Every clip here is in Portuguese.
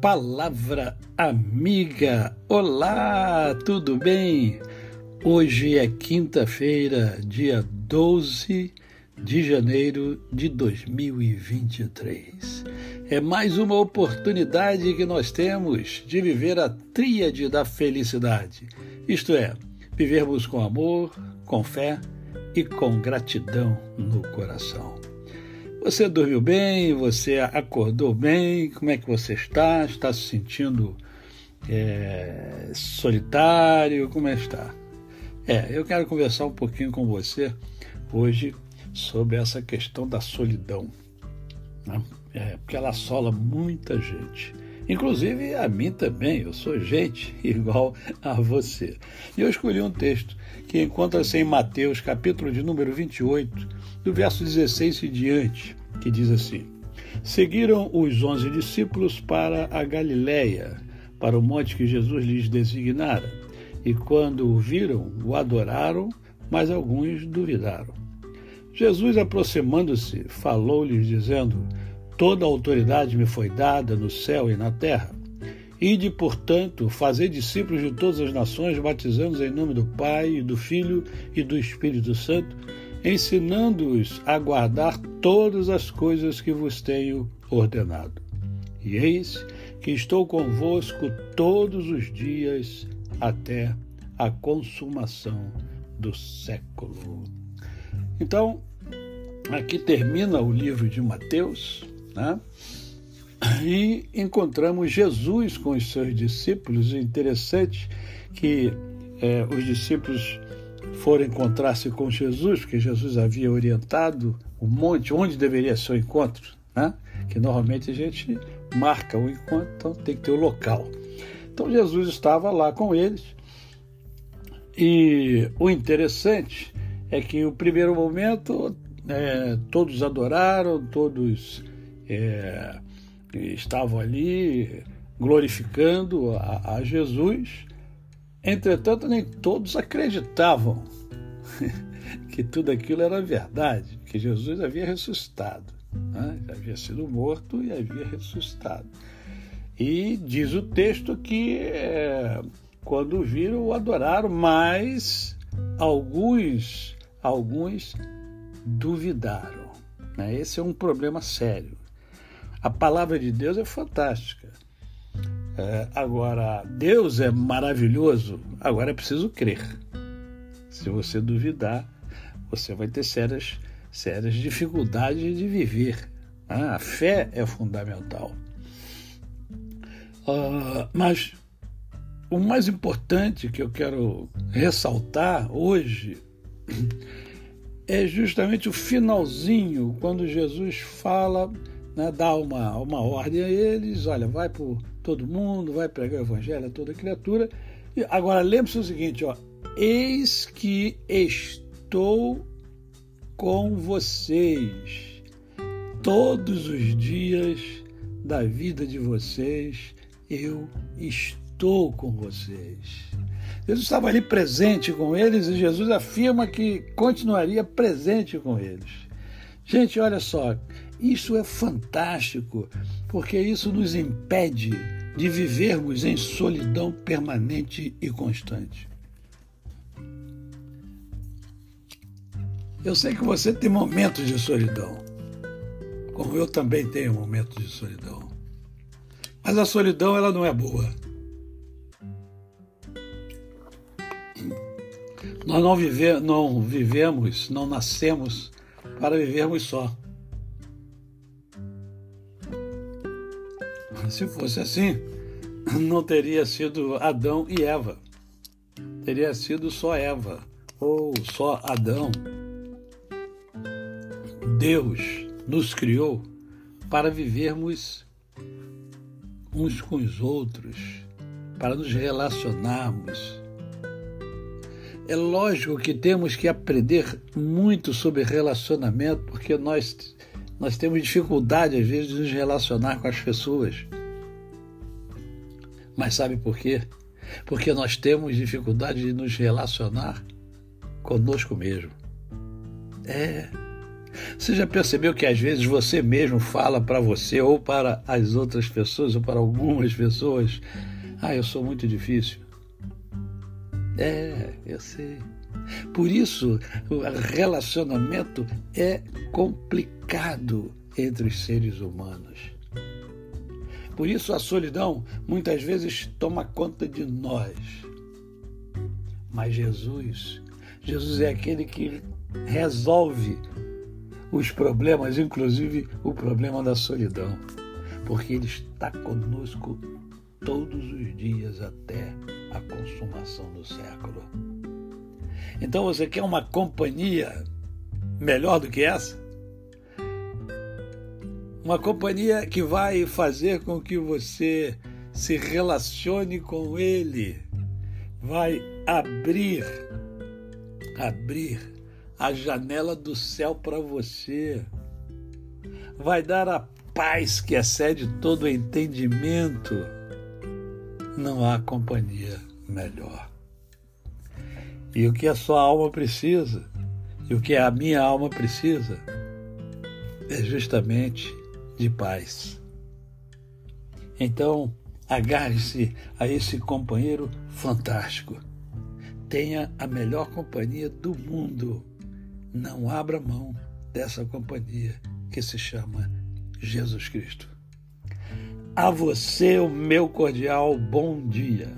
Palavra Amiga. Olá, tudo bem? Hoje é quinta-feira, dia 12 de janeiro de 2023. É mais uma oportunidade que nós temos de viver a tríade da felicidade, isto é, vivermos com amor, com fé e com gratidão no coração. Você dormiu bem? Você acordou bem? Como é que você está? Está se sentindo é, solitário? Como é que está? É, eu quero conversar um pouquinho com você hoje sobre essa questão da solidão, né? é, porque ela assola muita gente. Inclusive a mim também, eu sou gente igual a você. E eu escolhi um texto que encontra-se em Mateus, capítulo de número 28, do verso 16 e diante, que diz assim: Seguiram os onze discípulos para a Galiléia, para o monte que Jesus lhes designara, e quando o viram, o adoraram, mas alguns duvidaram. Jesus, aproximando-se, falou-lhes, dizendo: Toda a autoridade me foi dada no céu e na terra. Ide, portanto, fazer discípulos de todas as nações, batizando-os em nome do Pai, do Filho e do Espírito Santo, ensinando-os a guardar todas as coisas que vos tenho ordenado. E eis que estou convosco todos os dias até a consumação do século. Então, aqui termina o livro de Mateus, né? E encontramos Jesus com os seus discípulos. Interessante que é, os discípulos foram encontrar-se com Jesus, porque Jesus havia orientado o monte onde deveria ser o encontro, né? que normalmente a gente marca o encontro, então tem que ter o local. Então Jesus estava lá com eles e o interessante é que o primeiro momento é, todos adoraram, todos é, estavam ali glorificando a, a Jesus. Entretanto, nem todos acreditavam que tudo aquilo era verdade, que Jesus havia ressuscitado. Né? Havia sido morto e havia ressuscitado. E diz o texto que é, quando viram, o adoraram, mas alguns, alguns duvidaram. Né? Esse é um problema sério. A palavra de Deus é fantástica. É, agora, Deus é maravilhoso, agora é preciso crer. Se você duvidar, você vai ter sérias, sérias dificuldades de viver. Né? A fé é fundamental. Uh, mas o mais importante que eu quero ressaltar hoje é justamente o finalzinho, quando Jesus fala né, dá uma, uma ordem a eles, olha, vai por todo mundo, vai pregar o evangelho a toda criatura. E agora lembre-se o seguinte, ó, eis que estou com vocês todos os dias da vida de vocês, eu estou com vocês. Jesus estava ali presente com eles e Jesus afirma que continuaria presente com eles. Gente, olha só, isso é fantástico, porque isso nos impede de vivermos em solidão permanente e constante. Eu sei que você tem momentos de solidão, como eu também tenho momentos de solidão. Mas a solidão ela não é boa. Nós não, vive, não vivemos, não nascemos para vivermos só. Se fosse assim, não teria sido Adão e Eva. Teria sido só Eva ou só Adão. Deus nos criou para vivermos uns com os outros, para nos relacionarmos. É lógico que temos que aprender muito sobre relacionamento, porque nós, nós temos dificuldade, às vezes, de nos relacionar com as pessoas. Mas sabe por quê? Porque nós temos dificuldade de nos relacionar conosco mesmo. É, Você já percebeu que às vezes você mesmo fala para você ou para as outras pessoas ou para algumas pessoas: Ah, eu sou muito difícil. É, eu sei. Por isso, o relacionamento é complicado entre os seres humanos. Por isso, a solidão muitas vezes toma conta de nós. Mas Jesus, Jesus é aquele que resolve os problemas, inclusive o problema da solidão, porque Ele está conosco todos os dias até a consumação do século. Então você quer uma companhia melhor do que essa? Uma companhia que vai fazer com que você se relacione com ele, vai abrir, abrir a janela do céu para você, vai dar a paz que excede todo o entendimento. Não há companhia melhor. E o que a sua alma precisa, e o que a minha alma precisa, é justamente de paz. Então, agarre-se a esse companheiro fantástico. Tenha a melhor companhia do mundo. Não abra mão dessa companhia que se chama Jesus Cristo. A você, o meu cordial bom dia.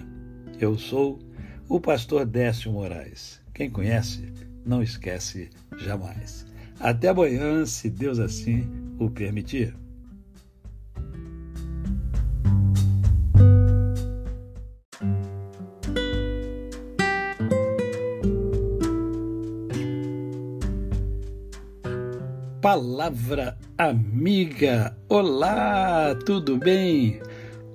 Eu sou o pastor Décio Moraes. Quem conhece, não esquece jamais. Até amanhã, se Deus assim o permitir. Palavra amiga. Olá, tudo bem?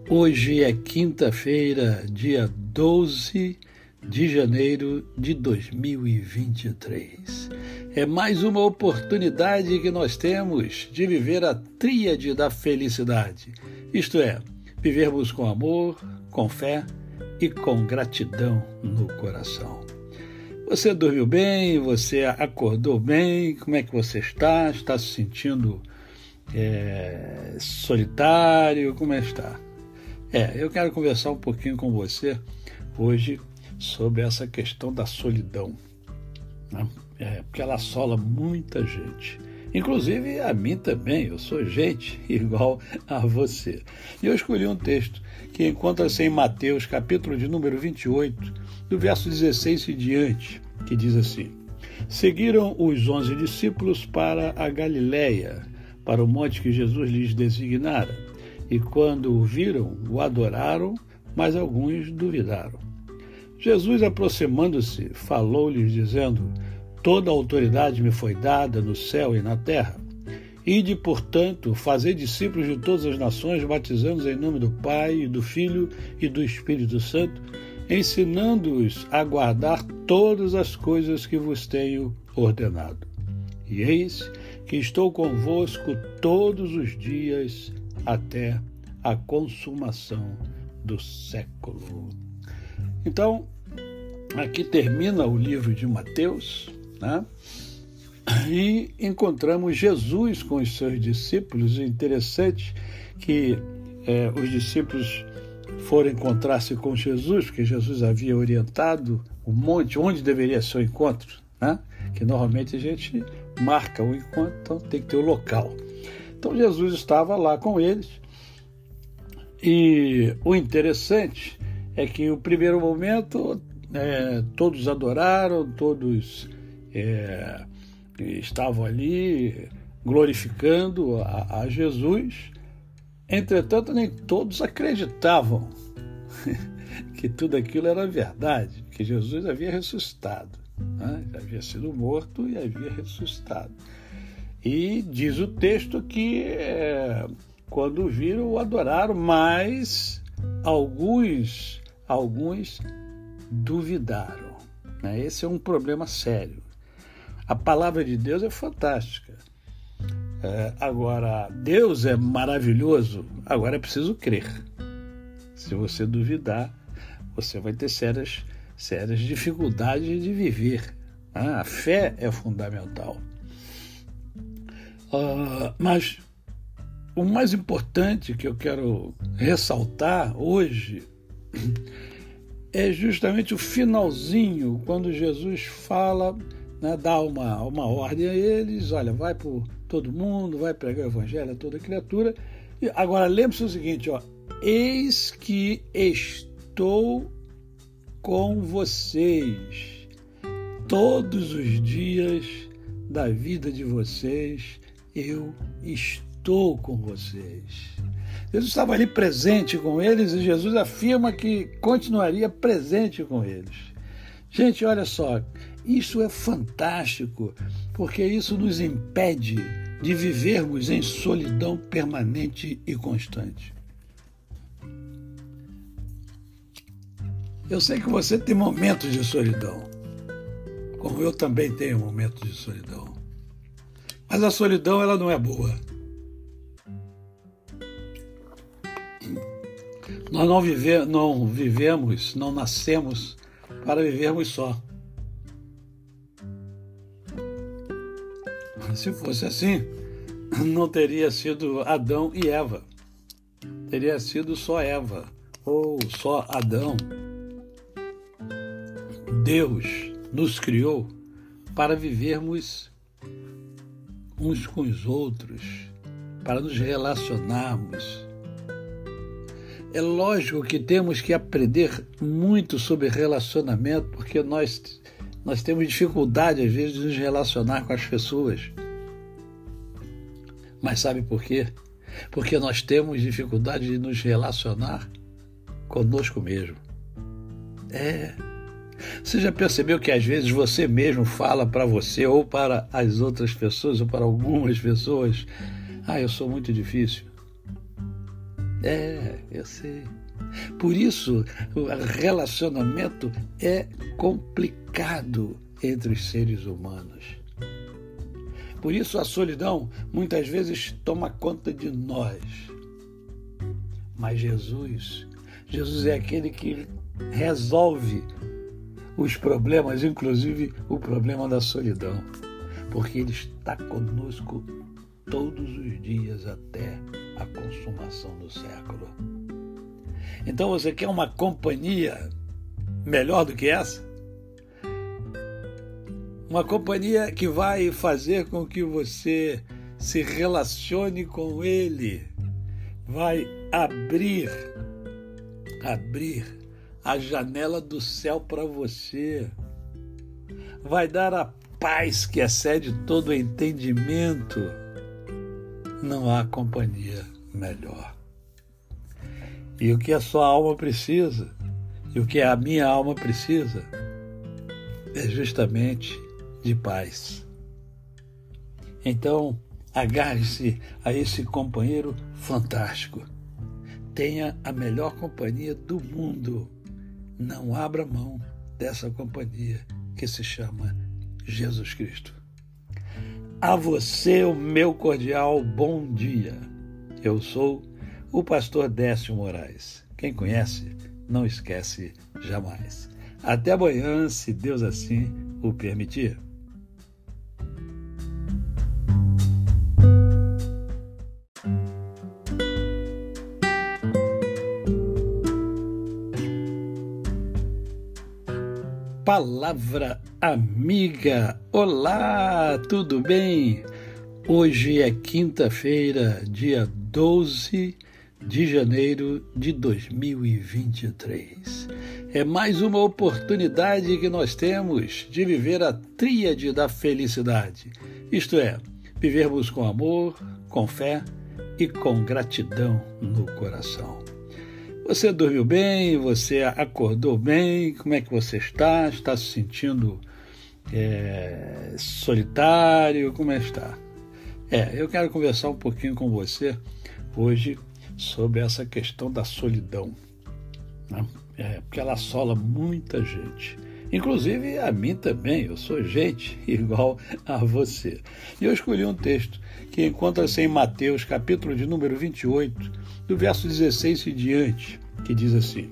Hoje é quinta-feira, dia 12 de janeiro de 2023. É mais uma oportunidade que nós temos de viver a tríade da felicidade, isto é, vivermos com amor, com fé e com gratidão no coração. Você dormiu bem? Você acordou bem? Como é que você está? Está se sentindo é, solitário? Como é que está? É, eu quero conversar um pouquinho com você hoje sobre essa questão da solidão, né? é, porque ela assola muita gente. Inclusive a mim também, eu sou gente igual a você. E eu escolhi um texto que encontra-se em Mateus, capítulo de número 28, do verso 16 e diante, que diz assim: Seguiram os onze discípulos para a Galiléia, para o monte que Jesus lhes designara. E quando o viram, o adoraram, mas alguns duvidaram. Jesus, aproximando-se, falou-lhes, dizendo: Toda a autoridade me foi dada no céu e na terra. Ide, portanto, fazer discípulos de todas as nações, batizando-os em nome do Pai, e do Filho e do Espírito Santo, ensinando-os a guardar todas as coisas que vos tenho ordenado. E eis que estou convosco todos os dias até a consumação do século. Então, aqui termina o livro de Mateus, né? e encontramos Jesus com os seus discípulos. Interessante que é, os discípulos foram encontrar-se com Jesus, porque Jesus havia orientado o monte onde deveria ser o encontro, né? que normalmente a gente marca o encontro, então tem que ter o local. Então Jesus estava lá com eles e o interessante é que o primeiro momento é, todos adoraram, todos é, estavam ali glorificando a, a, Jesus. Entretanto, nem todos acreditavam que tudo aquilo era verdade, que Jesus havia ressuscitado, né? havia sido morto e havia ressuscitado. E diz o texto que é, quando viram, o adoraram, mas alguns alguns duvidaram. Né? Esse é um problema sério. A palavra de Deus é fantástica. É, agora, Deus é maravilhoso, agora é preciso crer. Se você duvidar, você vai ter sérias, sérias dificuldades de viver. Ah, a fé é fundamental. Uh, mas o mais importante que eu quero ressaltar hoje é justamente o finalzinho, quando Jesus fala, né, dá uma, uma ordem a eles: olha, vai por todo mundo, vai pregar o evangelho a toda criatura. E agora lembre-se o seguinte: ó, eis que estou com vocês todos os dias da vida de vocês, eu estou com vocês. Jesus estava ali presente com eles e Jesus afirma que continuaria presente com eles. Gente, olha só, isso é fantástico, porque isso nos impede de vivermos em solidão permanente e constante. Eu sei que você tem momentos de solidão, como eu também tenho momentos de solidão. Mas a solidão ela não é boa. Nós não, vive, não vivemos, não nascemos para vivermos só. Se fosse assim, não teria sido Adão e Eva. Teria sido só Eva ou só Adão. Deus nos criou para vivermos uns com os outros, para nos relacionarmos. É lógico que temos que aprender muito sobre relacionamento, porque nós, nós temos dificuldade, às vezes, de nos relacionar com as pessoas. Mas sabe por quê? Porque nós temos dificuldade de nos relacionar conosco mesmo. É. Você já percebeu que às vezes você mesmo fala para você ou para as outras pessoas ou para algumas pessoas: Ah, eu sou muito difícil. É, eu sei. Por isso, o relacionamento é complicado entre os seres humanos. Por isso, a solidão muitas vezes toma conta de nós. Mas Jesus, Jesus é aquele que resolve os problemas, inclusive o problema da solidão, porque Ele está conosco todos os dias até a consumação do século. Então você quer uma companhia melhor do que essa? Uma companhia que vai fazer com que você se relacione com Ele, vai abrir, abrir a janela do céu para você. Vai dar a paz que excede todo entendimento. Não há companhia melhor. E o que a sua alma precisa, e o que a minha alma precisa, é justamente de paz. Então, agarre-se a esse companheiro fantástico. Tenha a melhor companhia do mundo não abra mão dessa companhia que se chama Jesus Cristo. A você o meu cordial bom dia. Eu sou o pastor Décio Moraes. Quem conhece, não esquece jamais. Até amanhã, se Deus assim o permitir. Palavra Amiga. Olá, tudo bem? Hoje é quinta-feira, dia 12 de janeiro de 2023. É mais uma oportunidade que nós temos de viver a tríade da felicidade, isto é, vivermos com amor, com fé e com gratidão no coração. Você dormiu bem? Você acordou bem? Como é que você está? Está se sentindo é, solitário? Como é que está? É, eu quero conversar um pouquinho com você hoje sobre essa questão da solidão, né? é, porque ela assola muita gente. Inclusive a mim também, eu sou gente igual a você. E eu escolhi um texto que encontra-se em Mateus, capítulo de número 28, do verso 16 e diante, que diz assim: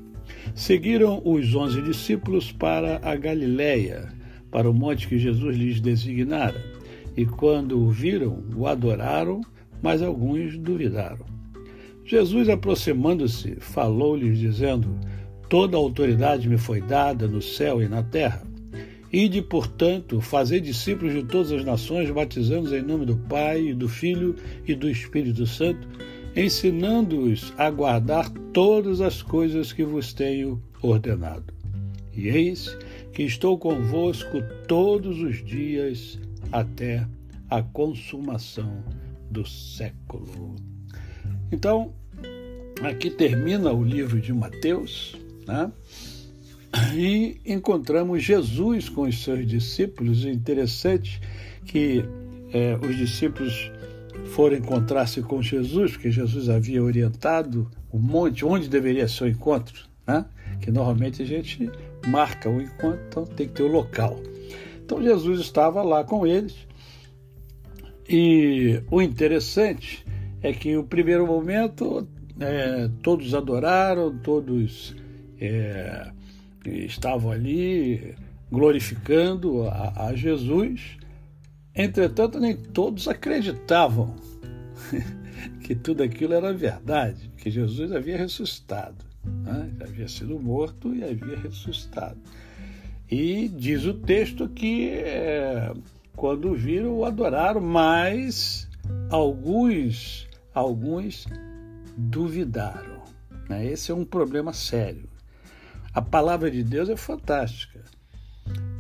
Seguiram os onze discípulos para a Galiléia, para o monte que Jesus lhes designara. e quando o viram, o adoraram, mas alguns duvidaram. Jesus, aproximando-se, falou-lhes, dizendo: Toda a autoridade me foi dada no céu e na terra. Ide, portanto, fazer discípulos de todas as nações, batizando-os em nome do Pai, do Filho e do Espírito Santo, ensinando-os a guardar todas as coisas que vos tenho ordenado. E eis que estou convosco todos os dias até a consumação do século. Então, aqui termina o livro de Mateus, né? E encontramos Jesus com os seus discípulos. Interessante que é, os discípulos foram encontrar-se com Jesus, porque Jesus havia orientado o monte onde deveria ser o encontro, né? que normalmente a gente marca o encontro, então tem que ter o local. Então Jesus estava lá com eles e o interessante é que o primeiro momento é, todos adoraram, todos é, estavam ali glorificando a, a Jesus. Entretanto, nem todos acreditavam que tudo aquilo era verdade, que Jesus havia ressuscitado. Né? Havia sido morto e havia ressuscitado. E diz o texto que é, quando viram, o adoraram, mas alguns, alguns duvidaram. Né? Esse é um problema sério. A palavra de Deus é fantástica.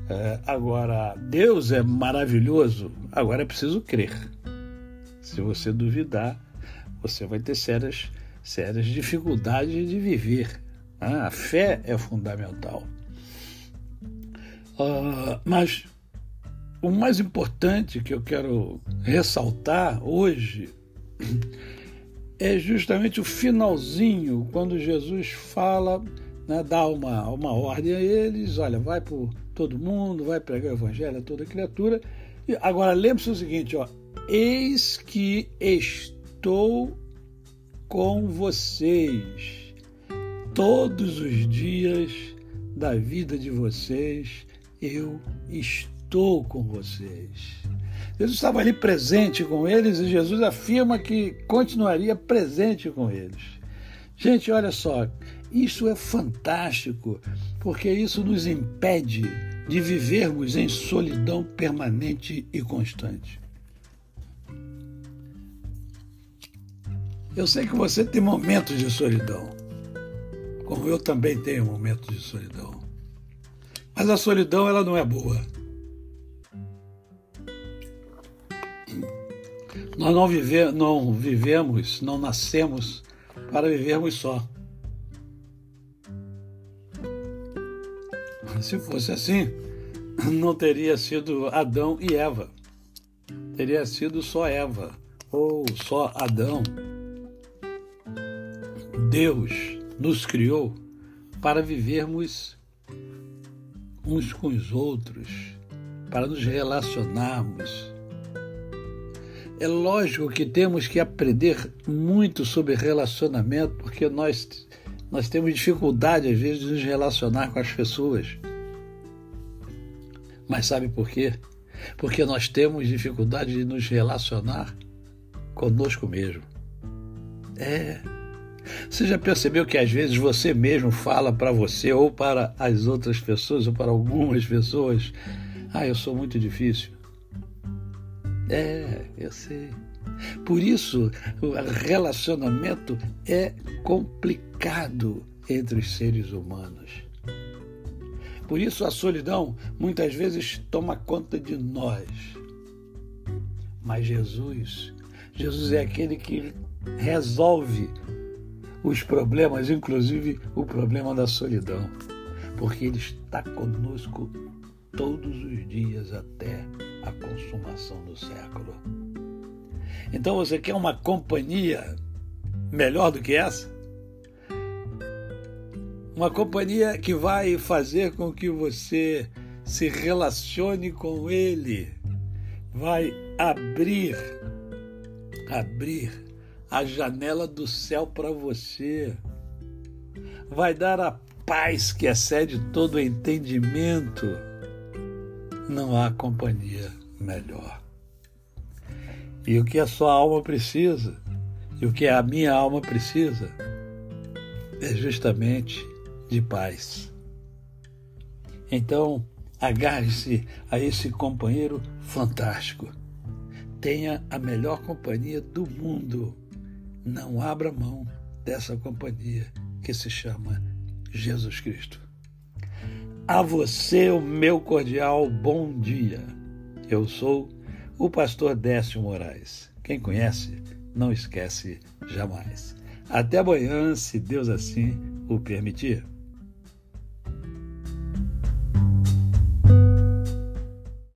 É, agora, Deus é maravilhoso, agora é preciso crer. Se você duvidar, você vai ter sérias, sérias dificuldades de viver. Né? A fé é fundamental. Uh, mas o mais importante que eu quero ressaltar hoje é justamente o finalzinho, quando Jesus fala, né, dá uma, uma ordem a eles: olha, vai por todo mundo, vai pregar o evangelho a toda criatura. E agora lembre-se o seguinte: ó, eis que estou com vocês todos os dias da vida de vocês, eu estou com vocês. Jesus estava ali presente com eles e Jesus afirma que continuaria presente com eles. Gente, olha só, isso é fantástico, porque isso nos impede de vivermos em solidão permanente e constante. Eu sei que você tem momentos de solidão, como eu também tenho momentos de solidão. Mas a solidão ela não é boa. Nós não, vive, não vivemos, não nascemos para vivermos só. Se fosse assim, não teria sido Adão e Eva. Teria sido só Eva ou só Adão. Deus nos criou para vivermos uns com os outros, para nos relacionarmos é lógico que temos que aprender muito sobre relacionamento, porque nós, nós temos dificuldade, às vezes, de nos relacionar com as pessoas. Mas sabe por quê? Porque nós temos dificuldade de nos relacionar conosco mesmo. É. Você já percebeu que às vezes você mesmo fala para você ou para as outras pessoas ou para algumas pessoas: Ah, eu sou muito difícil. É, eu sei. Por isso, o relacionamento é complicado entre os seres humanos. Por isso, a solidão muitas vezes toma conta de nós. Mas Jesus, Jesus é aquele que resolve os problemas, inclusive o problema da solidão, porque Ele está conosco todos os dias até a consumação do século. Então você quer uma companhia melhor do que essa? Uma companhia que vai fazer com que você se relacione com ele, vai abrir, abrir a janela do céu para você, vai dar a paz que excede todo entendimento não há companhia melhor. E o que a sua alma precisa, e o que a minha alma precisa, é justamente de paz. Então, agarre-se a esse companheiro fantástico. Tenha a melhor companhia do mundo. Não abra mão dessa companhia que se chama Jesus Cristo. A você o meu cordial bom dia. Eu sou o pastor Décio Moraes. Quem conhece, não esquece jamais. Até amanhã, se Deus assim o permitir.